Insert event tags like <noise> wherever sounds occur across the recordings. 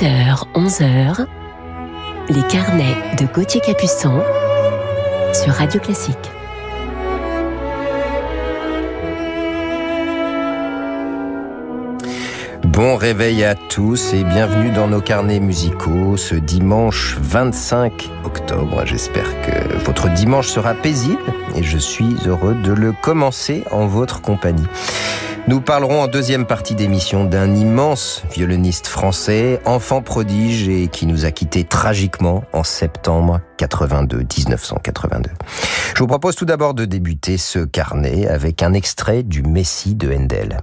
10h, 11h, les carnets de Gauthier Capuçon sur Radio Classique. Bon réveil à tous et bienvenue dans nos carnets musicaux ce dimanche 25 octobre. J'espère que votre dimanche sera paisible et je suis heureux de le commencer en votre compagnie. Nous parlerons en deuxième partie d'émission d'un immense violoniste français, enfant prodige et qui nous a quittés tragiquement en septembre 82, 1982. Je vous propose tout d'abord de débuter ce carnet avec un extrait du Messie de Handel.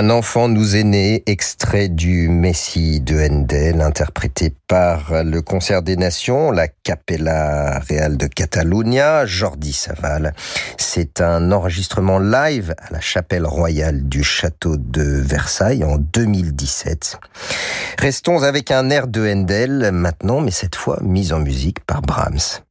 Un enfant nous est né, extrait du Messie de Handel, interprété par le Concert des Nations, la Capella Real de Catalunya, Jordi Saval. C'est un enregistrement live à la chapelle royale du château de Versailles en 2017. Restons avec un air de Handel maintenant, mais cette fois mis en musique par Brahms.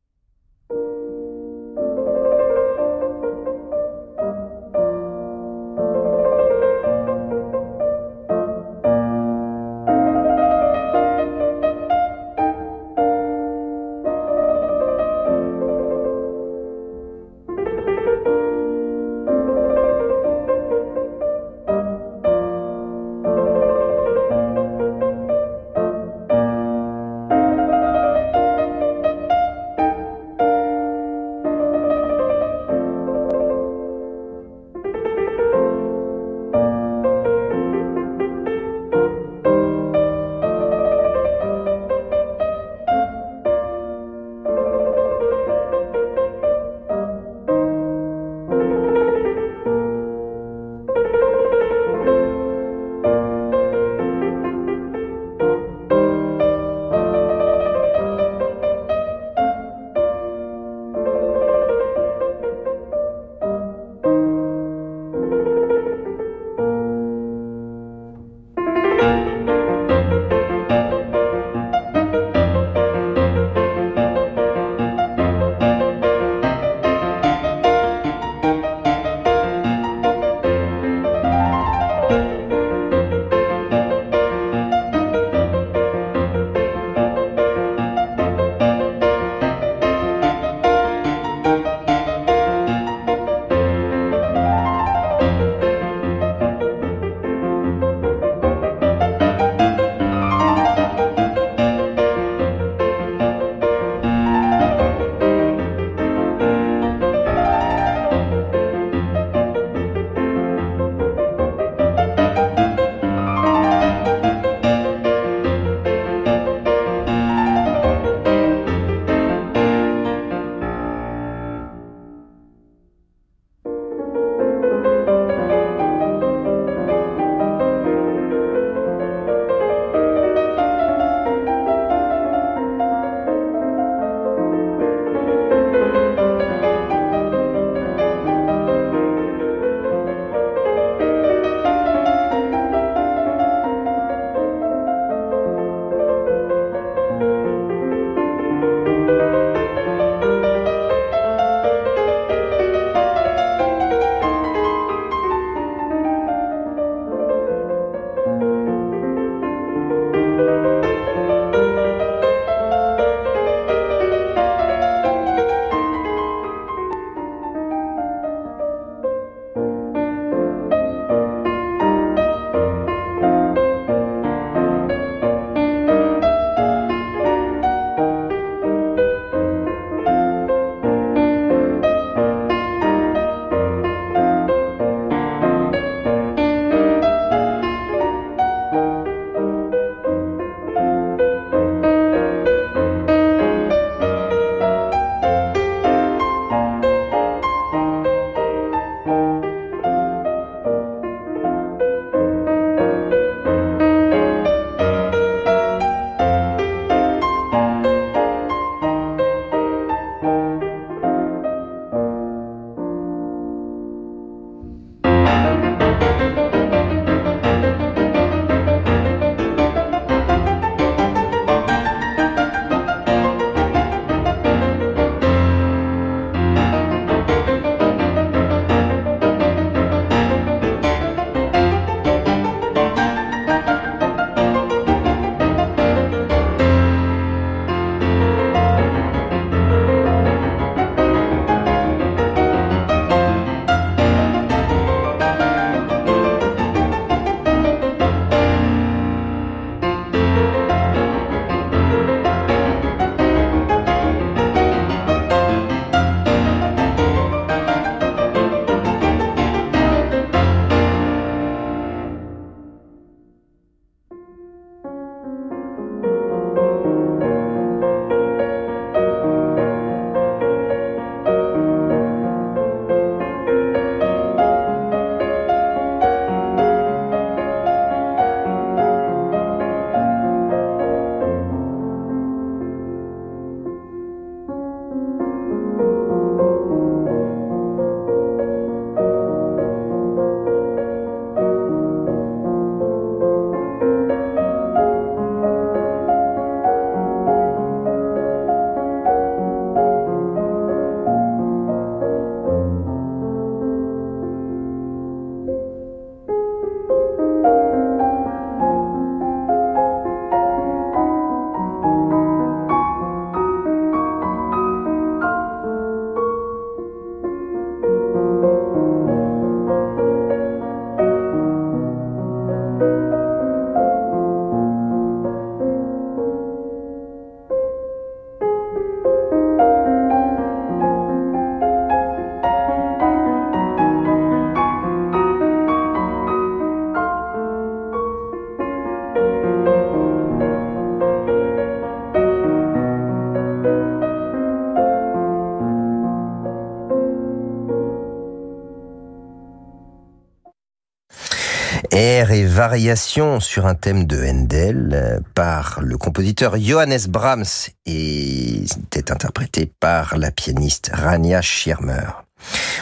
Air et variations sur un thème de Handel euh, par le compositeur Johannes Brahms et était interprété par la pianiste Rania Schirmer.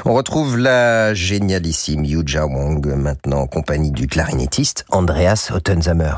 On retrouve la génialissime Yuja Wong, maintenant en compagnie du clarinettiste Andreas Ottenzamer.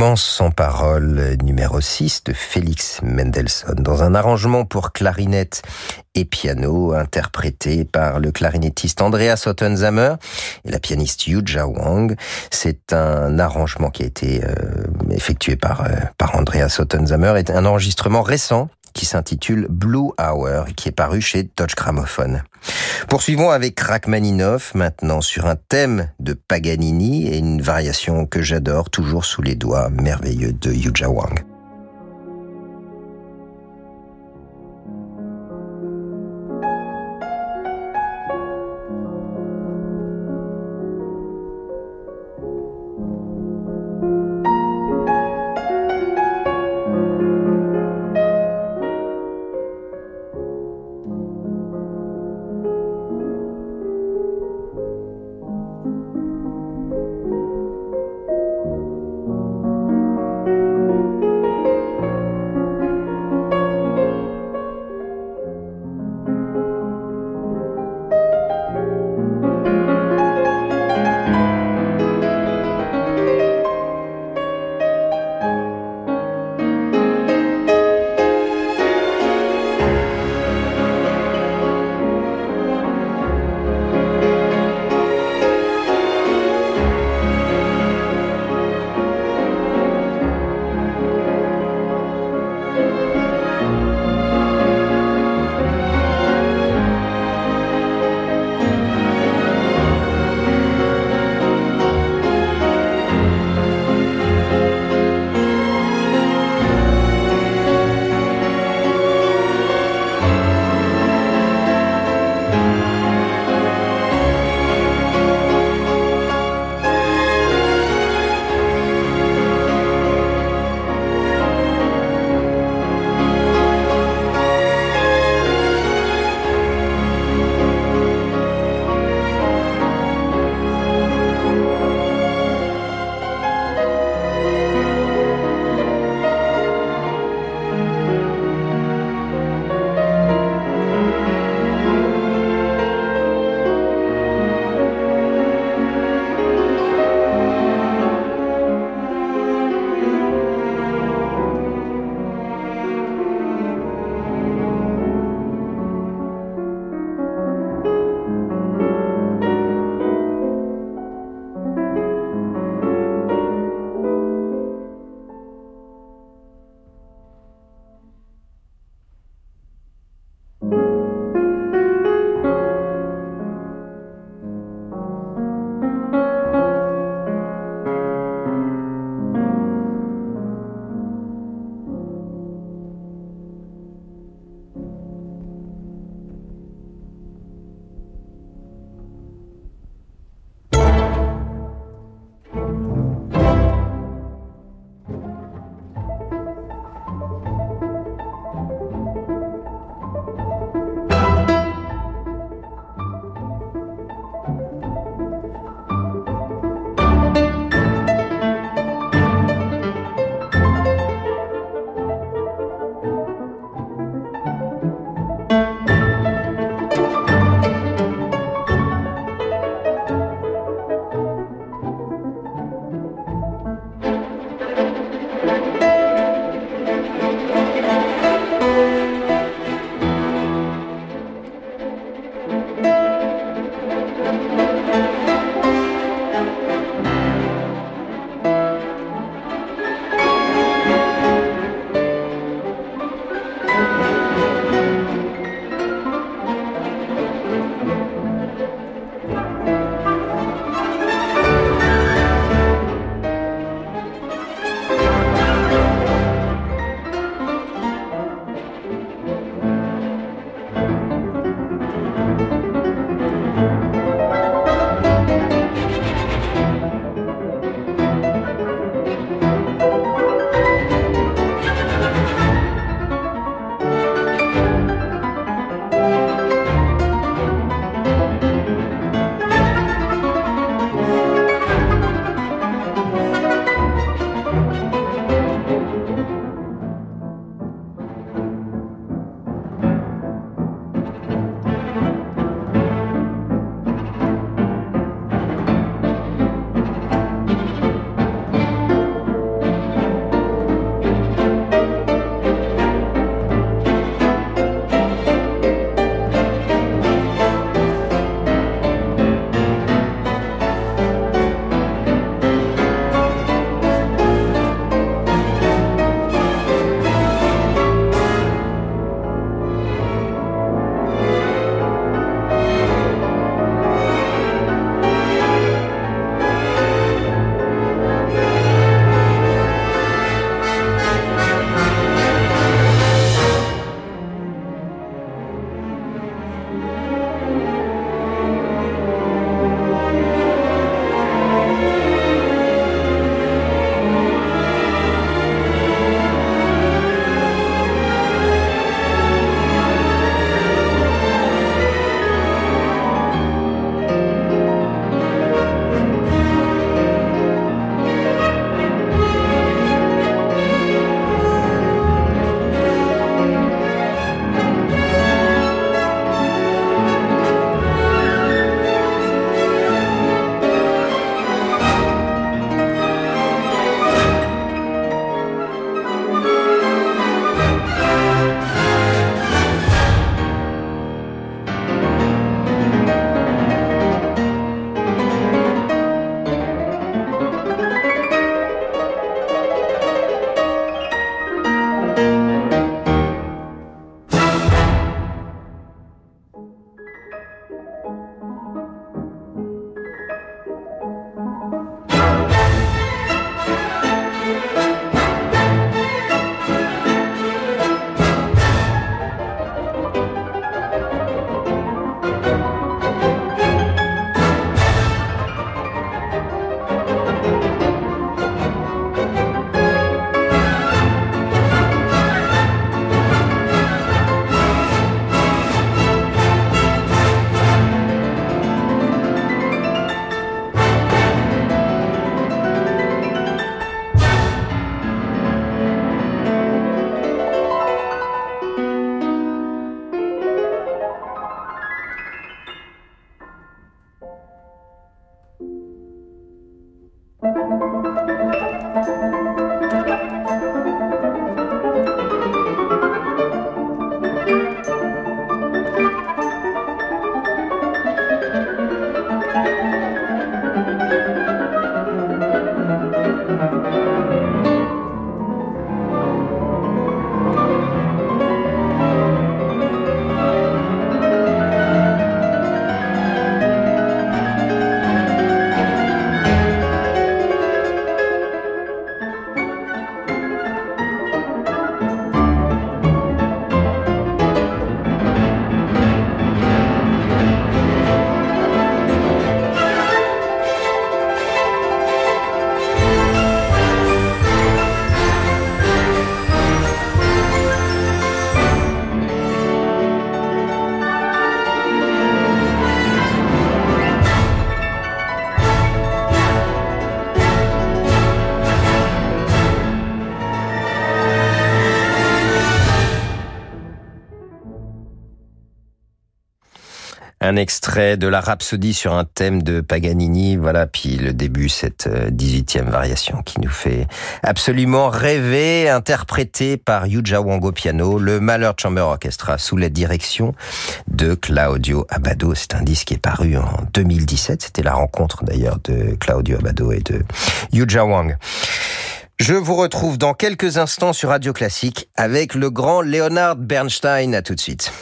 Romance sans parole numéro 6 de Félix Mendelssohn dans un arrangement pour clarinette et piano interprété par le clarinettiste Andreas Ottenzamer et la pianiste Yuja Wang. C'est un arrangement qui a été euh, effectué par, euh, par Andreas Ottenzamer et un enregistrement récent qui s'intitule Blue Hour et qui est paru chez Deutsche Grammophon. Poursuivons avec Rachmaninoff maintenant sur un thème de Paganini et une variation que j'adore toujours sous les doigts merveilleux de Yuja Wang. Un extrait de la rhapsodie sur un thème de Paganini, voilà, puis le début, cette 18e euh, variation qui nous fait absolument rêver, interprétée par Yuja Wango piano, le Malheur Chamber Orchestra sous la direction de Claudio Abado. C'est un disque qui est paru en 2017, c'était la rencontre d'ailleurs de Claudio Abado et de Yuja Wang. Je vous retrouve dans quelques instants sur Radio Classique avec le grand Leonard Bernstein. À tout de suite.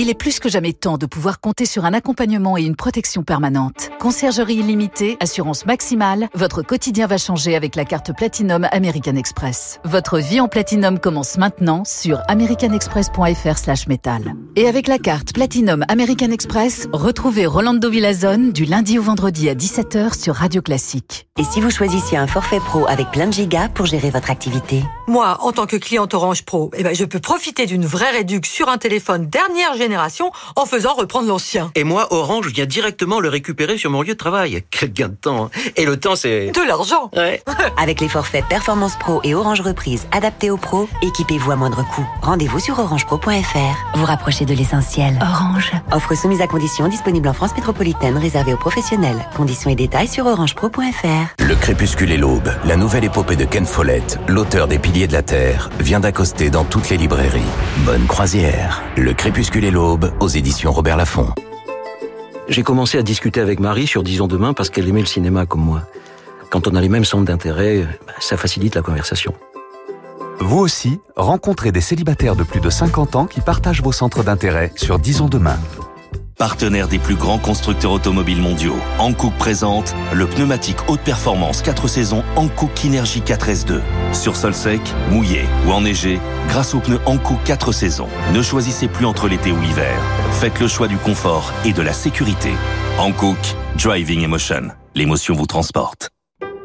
Il est plus que jamais temps de pouvoir compter sur un accompagnement et une protection permanente. Conciergerie illimitée, assurance maximale, votre quotidien va changer avec la carte Platinum American Express. Votre vie en Platinum commence maintenant sur americanexpress.fr/metal. Et avec la carte Platinum American Express, retrouvez Rolando Villazone du lundi au vendredi à 17h sur Radio Classique. Et si vous choisissiez un forfait pro avec plein de gigas pour gérer votre activité? Moi, en tant que cliente Orange Pro, eh ben, je peux profiter d'une vraie réduction sur un téléphone dernière génération en faisant reprendre l'ancien. Et moi, Orange vient directement le récupérer sur mon lieu de travail. Quel gain de temps. Hein. Et le temps, c'est... De l'argent. Ouais. <laughs> Avec les forfaits Performance Pro et Orange Reprise adaptés aux pros, équipez-vous à moindre coût. Rendez-vous sur orangepro.fr. Vous rapprochez de l'essentiel. Orange. Offre soumise à conditions disponible en France métropolitaine réservée aux professionnels. Conditions et détails sur orangepro.fr. Le crépuscule et l'aube, la nouvelle épopée de Ken Follett, l'auteur des Piliers de la Terre, vient d'accoster dans toutes les librairies. Bonne croisière. Le crépuscule et l'aube aux éditions Robert Laffont. J'ai commencé à discuter avec Marie sur Disons demain parce qu'elle aimait le cinéma comme moi. Quand on a les mêmes centres d'intérêt, bah, ça facilite la conversation. Vous aussi, rencontrez des célibataires de plus de 50 ans qui partagent vos centres d'intérêt sur Disons demain. Partenaire des plus grands constructeurs automobiles mondiaux, Hankook présente le pneumatique haute performance 4 saisons Hankook Kinergy 4S2. Sur sol sec, mouillé ou enneigé, grâce aux pneus Hankook 4 saisons. Ne choisissez plus entre l'été ou l'hiver. Faites le choix du confort et de la sécurité. Hankook, Driving Emotion. L'émotion vous transporte.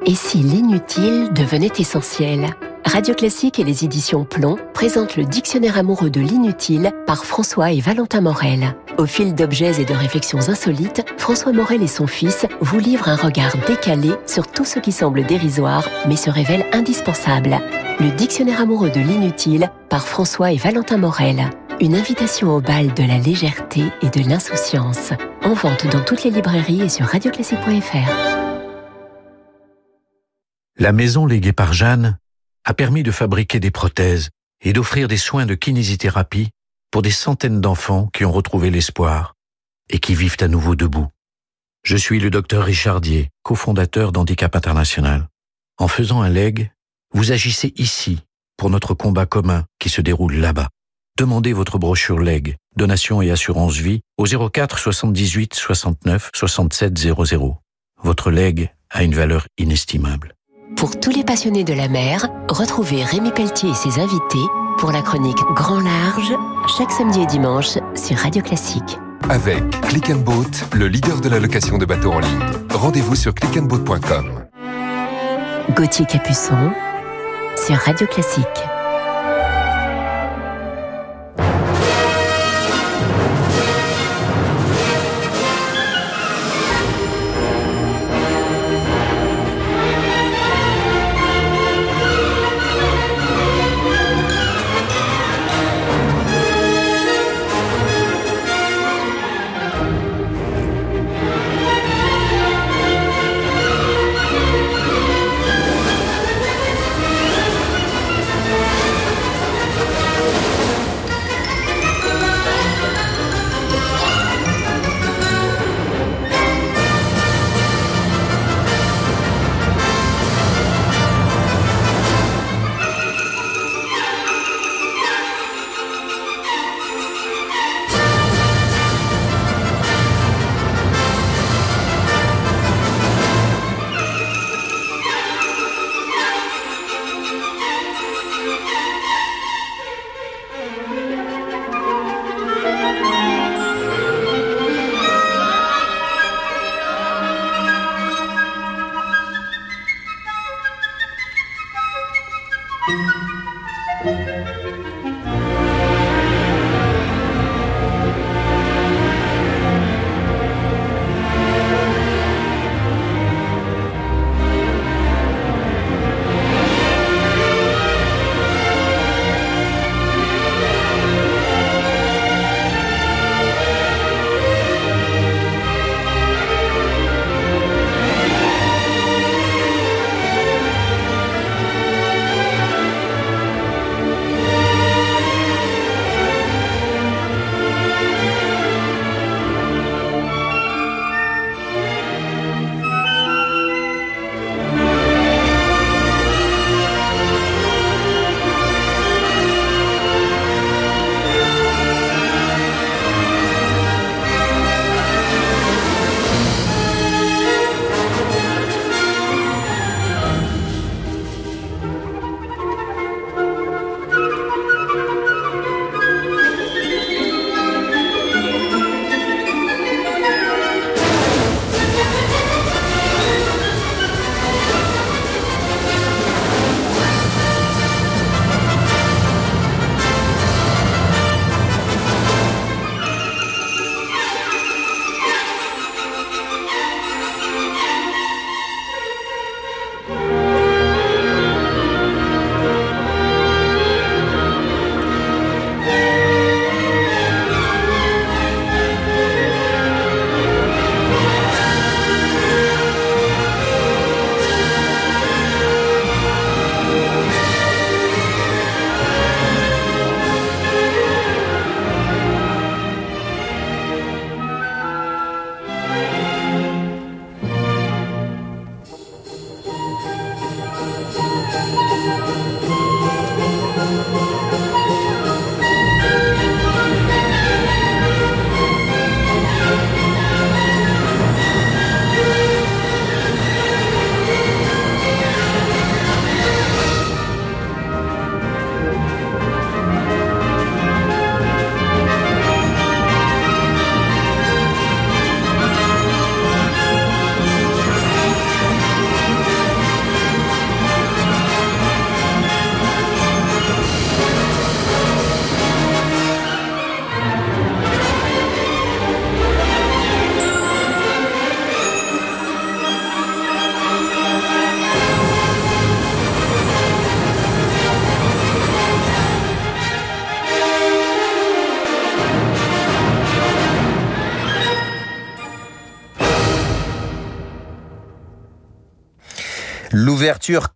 Et si l'inutile devenait essentiel? Radio Classique et les éditions Plomb présentent le dictionnaire amoureux de l'inutile par François et Valentin Morel. Au fil d'objets et de réflexions insolites, François Morel et son fils vous livrent un regard décalé sur tout ce qui semble dérisoire mais se révèle indispensable. Le dictionnaire amoureux de l'inutile par François et Valentin Morel. Une invitation au bal de la légèreté et de l'insouciance. En vente dans toutes les librairies et sur radioclassique.fr. La maison léguée par Jeanne a permis de fabriquer des prothèses et d'offrir des soins de kinésithérapie pour des centaines d'enfants qui ont retrouvé l'espoir et qui vivent à nouveau debout. Je suis le docteur Richardier, cofondateur d'Handicap International. En faisant un leg, vous agissez ici pour notre combat commun qui se déroule là-bas. Demandez votre brochure leg, donation et assurance vie au 04 78 69 67 00. Votre leg a une valeur inestimable. Pour tous les passionnés de la mer, retrouvez Rémi Pelletier et ses invités pour la chronique Grand Large, chaque samedi et dimanche sur Radio Classique. Avec Click and Boat, le leader de la location de bateaux en ligne. Rendez-vous sur clickandboat.com. Gauthier Capuçon sur Radio Classique. Música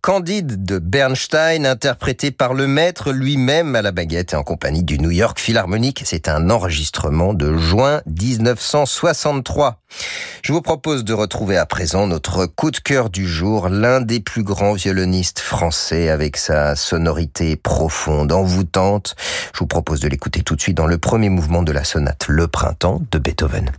Candide de Bernstein, interprétée par le maître lui-même à la baguette et en compagnie du New York Philharmonic. C'est un enregistrement de juin 1963. Je vous propose de retrouver à présent notre coup de cœur du jour, l'un des plus grands violonistes français avec sa sonorité profonde, envoûtante. Je vous propose de l'écouter tout de suite dans le premier mouvement de la sonate Le Printemps de Beethoven.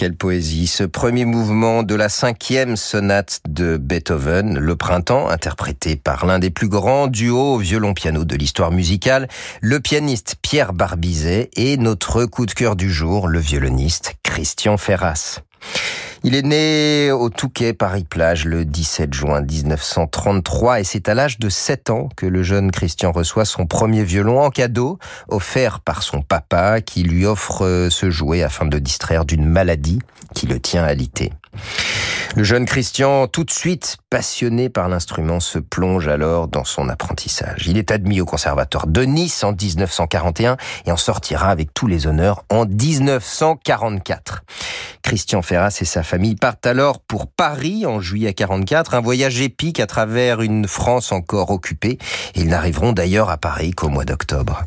quel Scherzi, ce premier mouvement de la cinquième sonate de Beethoven, Le Printemps, interprété par l'un des plus grands duos violon-piano de l'histoire musicale, le pianiste Pierre Barbizet et notre coup de cœur du jour, le violoniste Christian Ferras. Il est né au Touquet, Paris-Plage, le 17 juin 1933 et c'est à l'âge de 7 ans que le jeune Christian reçoit son premier violon en cadeau, offert par son papa qui lui offre ce jouet afin de distraire d'une maladie qui le tient alité. Le jeune Christian, tout de suite passionné par l'instrument, se plonge alors dans son apprentissage. Il est admis au conservatoire de Nice en 1941 et en sortira avec tous les honneurs en 1944. Christian Ferras et sa famille partent alors pour Paris en juillet 44, un voyage épique à travers une France encore occupée. Ils n'arriveront d'ailleurs à Paris qu'au mois d'octobre.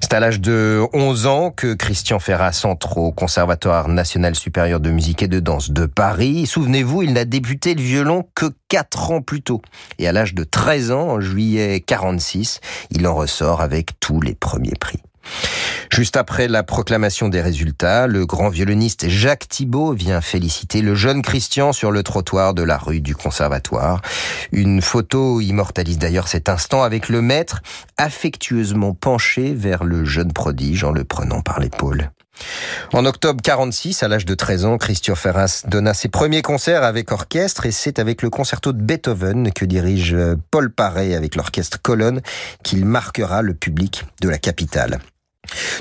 C'est à l'âge de 11 ans que Christian Ferras entre au Conservatoire national supérieur de musique et de danse de Paris. Souvenez-vous, il n'a débuté le violon que 4 ans plus tôt. Et à l'âge de 13 ans, en juillet 46, il en ressort avec tous les premiers prix. Juste après la proclamation des résultats, le grand violoniste Jacques Thibault vient féliciter le jeune Christian sur le trottoir de la rue du Conservatoire. Une photo immortalise d'ailleurs cet instant avec le maître affectueusement penché vers le jeune prodige en le prenant par l'épaule. En octobre 46, à l'âge de 13 ans, Christian Ferras donna ses premiers concerts avec orchestre et c'est avec le concerto de Beethoven que dirige Paul Paré avec l'orchestre Colonne qu'il marquera le public de la capitale.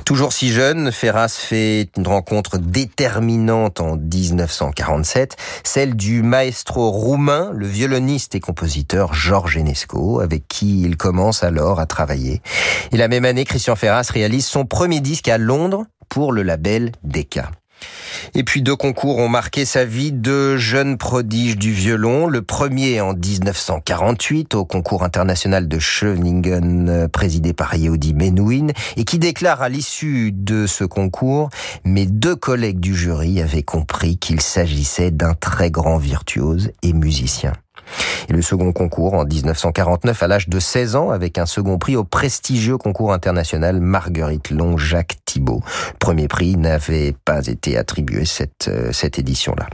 Toujours si jeune, Ferras fait une rencontre déterminante en 1947, celle du maestro roumain, le violoniste et compositeur Georges Enesco, avec qui il commence alors à travailler. Et la même année, Christian Ferras réalise son premier disque à Londres pour le label Decca. Et puis deux concours ont marqué sa vie de jeune prodige du violon. Le premier en 1948 au concours international de Scheveningen euh, présidé par Yehudi Menuhin et qui déclare à l'issue de ce concours mes deux collègues du jury avaient compris qu'il s'agissait d'un très grand virtuose et musicien. Et le second concours en 1949 à l'âge de 16 ans avec un second prix au prestigieux concours international Marguerite Long Jacques Thibault. premier prix n'avait pas été attribué cette, euh, cette édition-là.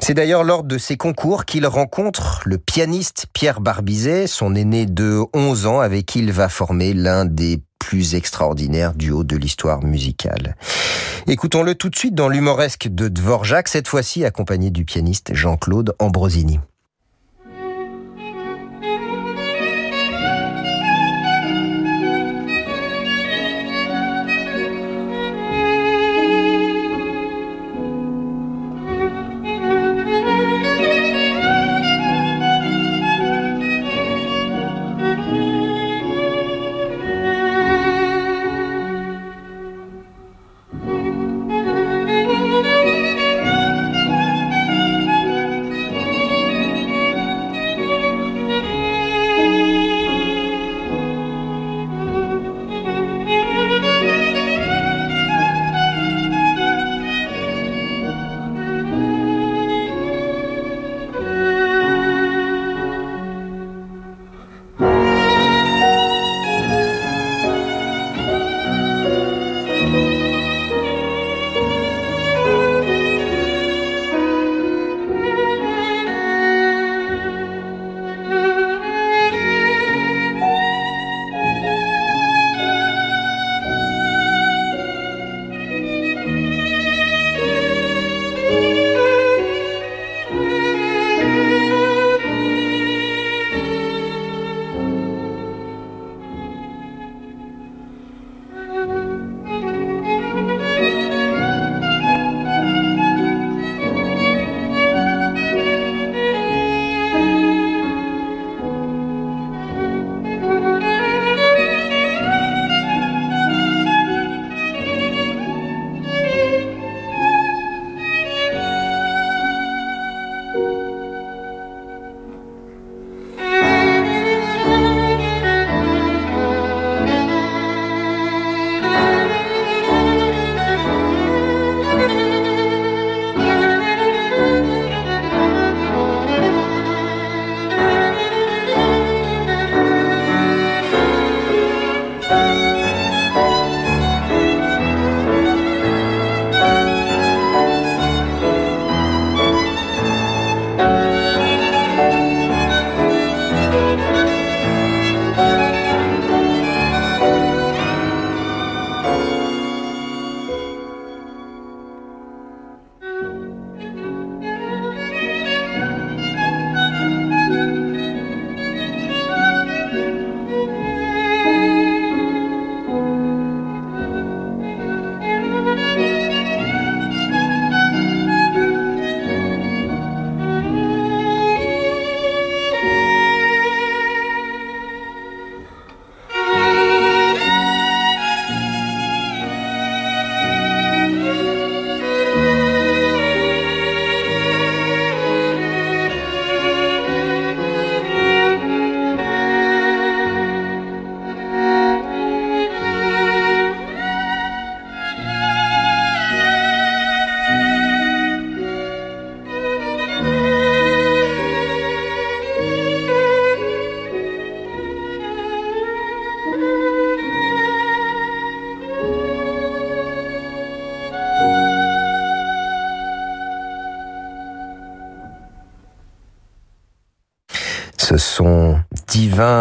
C'est d'ailleurs lors de ces concours qu'il rencontre le pianiste Pierre Barbizet, son aîné de 11 ans avec qui il va former l'un des plus extraordinaires duos de l'histoire musicale. Écoutons-le tout de suite dans l'humoresque de Dvorak, cette fois-ci accompagné du pianiste Jean-Claude Ambrosini.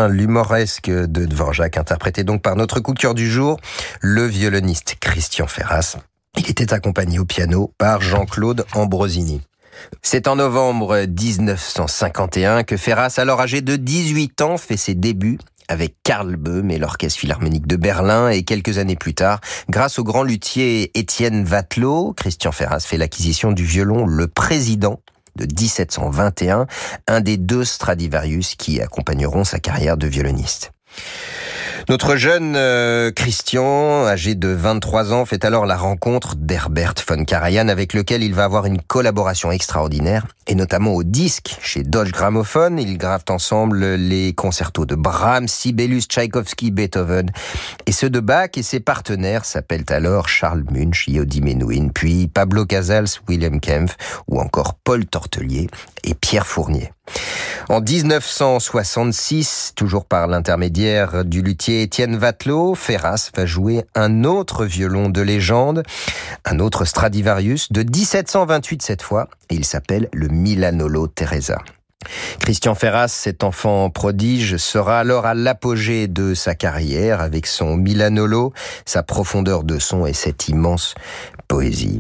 L'humoresque de Dvorak, interprété donc par notre coup du jour, le violoniste Christian Ferras. Il était accompagné au piano par Jean-Claude Ambrosini. C'est en novembre 1951 que Ferras, alors âgé de 18 ans, fait ses débuts avec Karl Böhm et l'Orchestre Philharmonique de Berlin et quelques années plus tard, grâce au grand luthier Étienne Vatelot, Christian Ferras fait l'acquisition du violon Le Président de 1721, un des deux Stradivarius qui accompagneront sa carrière de violoniste. Notre jeune euh, Christian, âgé de 23 ans, fait alors la rencontre d'Herbert von Karajan avec lequel il va avoir une collaboration extraordinaire et notamment au disque chez Dodge Gramophone. Ils gravent ensemble les concertos de Brahms, Sibelius, Tchaïkovski, Beethoven et ceux de Bach et ses partenaires s'appellent alors Charles Munch, Yodi Menuhin, puis Pablo Casals, William Kempf ou encore Paul Tortelier et Pierre Fournier. En 1966, toujours par l'intermédiaire du luthier Étienne Vatelot, Ferras va jouer un autre violon de légende, un autre Stradivarius de 1728 cette fois, et il s'appelle le Milanolo Teresa. Christian Ferras, cet enfant prodige, sera alors à l'apogée de sa carrière avec son Milanolo, sa profondeur de son et cette immense poésie.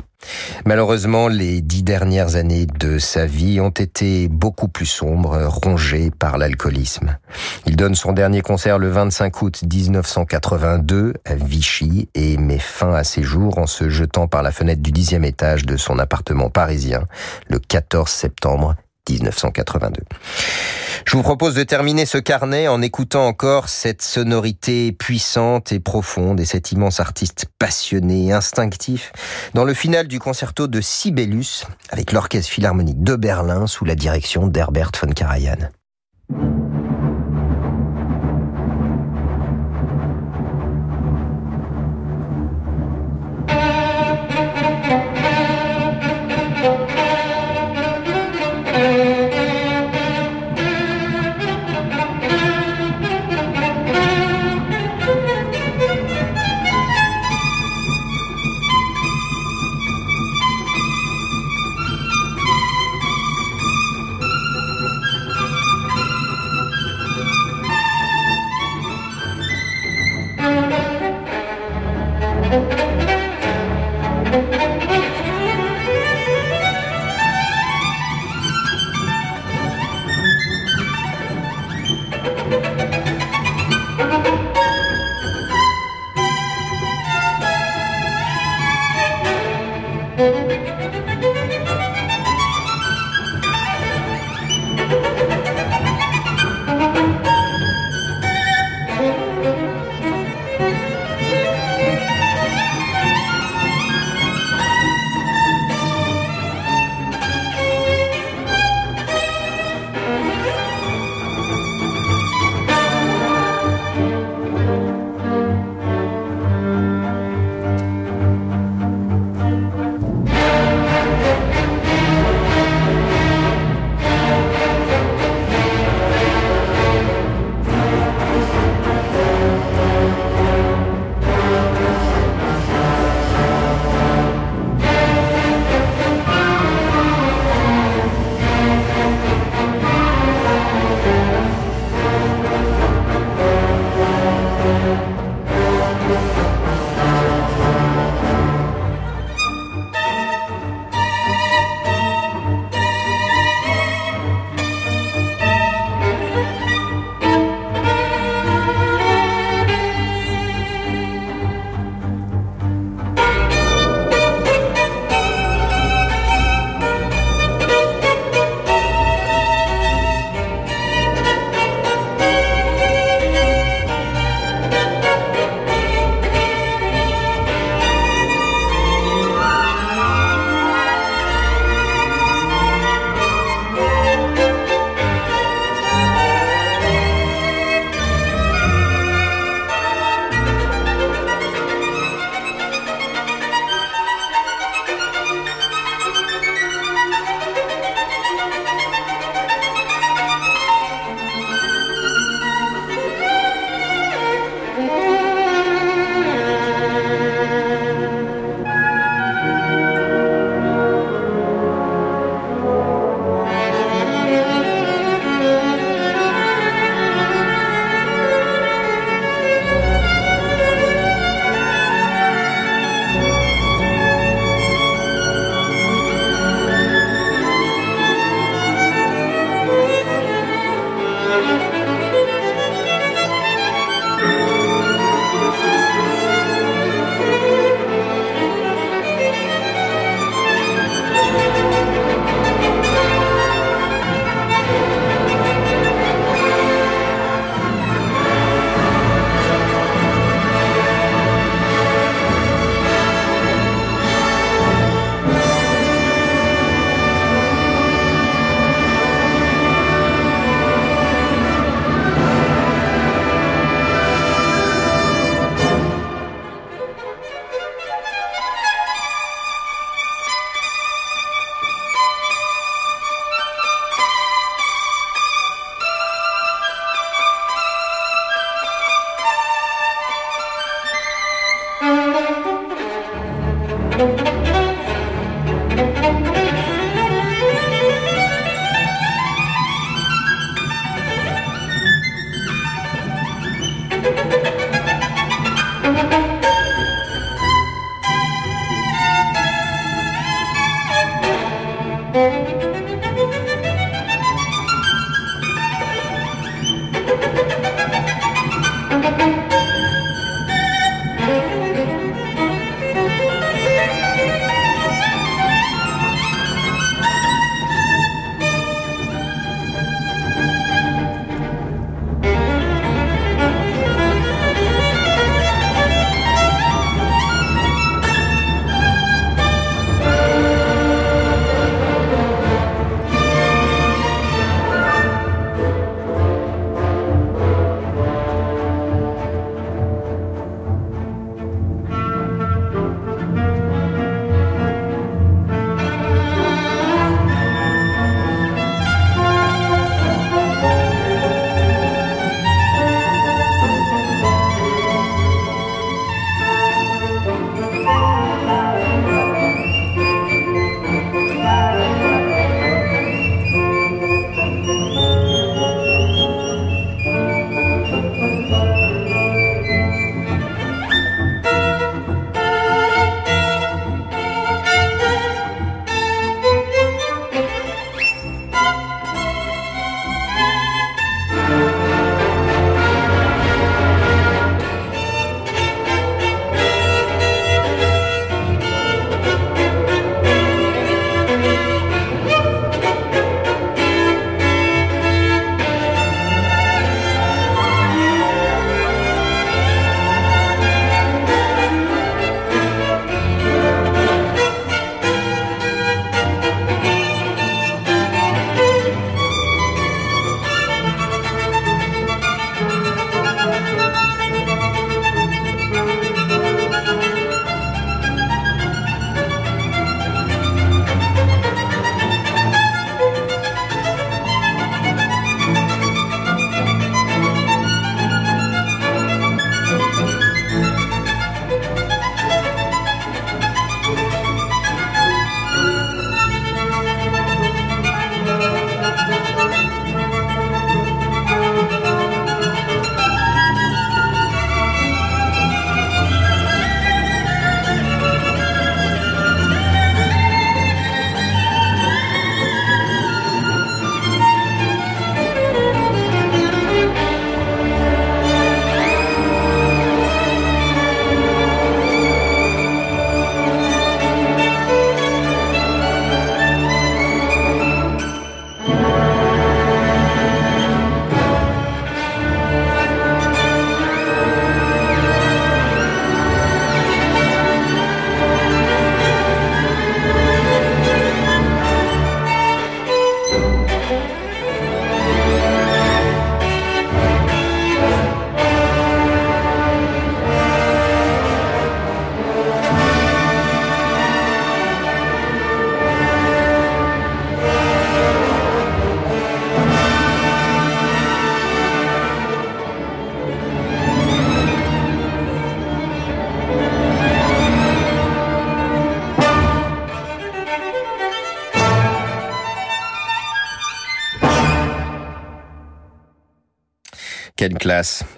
Malheureusement, les dix dernières années de sa vie ont été beaucoup plus sombres, rongées par l'alcoolisme. Il donne son dernier concert le 25 août 1982 à Vichy et met fin à ses jours en se jetant par la fenêtre du dixième étage de son appartement parisien le 14 septembre 1982. Je vous propose de terminer ce carnet en écoutant encore cette sonorité puissante et profonde et cet immense artiste passionné et instinctif dans le final du concerto de Sibelius avec l'Orchestre Philharmonique de Berlin sous la direction d'Herbert von Karajan.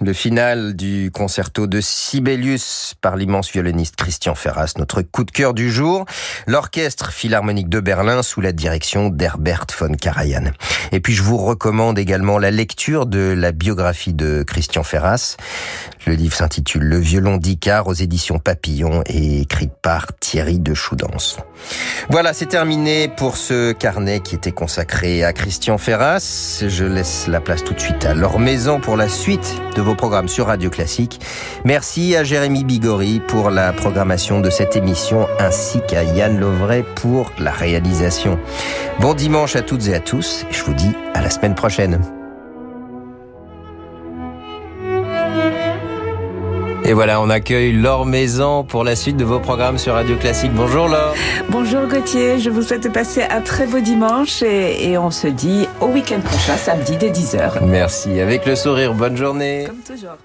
Le final du concerto de Sibelius par l'immense violoniste Christian Ferras, notre coup de cœur du jour. L'orchestre philharmonique de Berlin sous la direction d'Herbert von Karajan. Et puis je vous recommande également la lecture de la biographie de Christian Ferras. Le livre s'intitule Le violon d'Icare aux éditions Papillon et écrit par Thierry de Choudance. Voilà, c'est terminé pour ce carnet qui était consacré à Christian Ferras. Je laisse la place tout de suite à leur maison pour la suite de vos programmes sur Radio Classique. Merci à Jérémy Bigori pour la programmation de cette émission ainsi qu'à Yann Lovray pour la réalisation. Bon dimanche à toutes et à tous et je vous dis à la semaine prochaine. Et voilà, on accueille Laure Maison pour la suite de vos programmes sur Radio Classique. Bonjour Laure. Bonjour Gauthier, je vous souhaite passer un très beau dimanche et, et on se dit au week-end prochain, samedi dès 10h. Merci, avec le sourire, bonne journée. Comme toujours.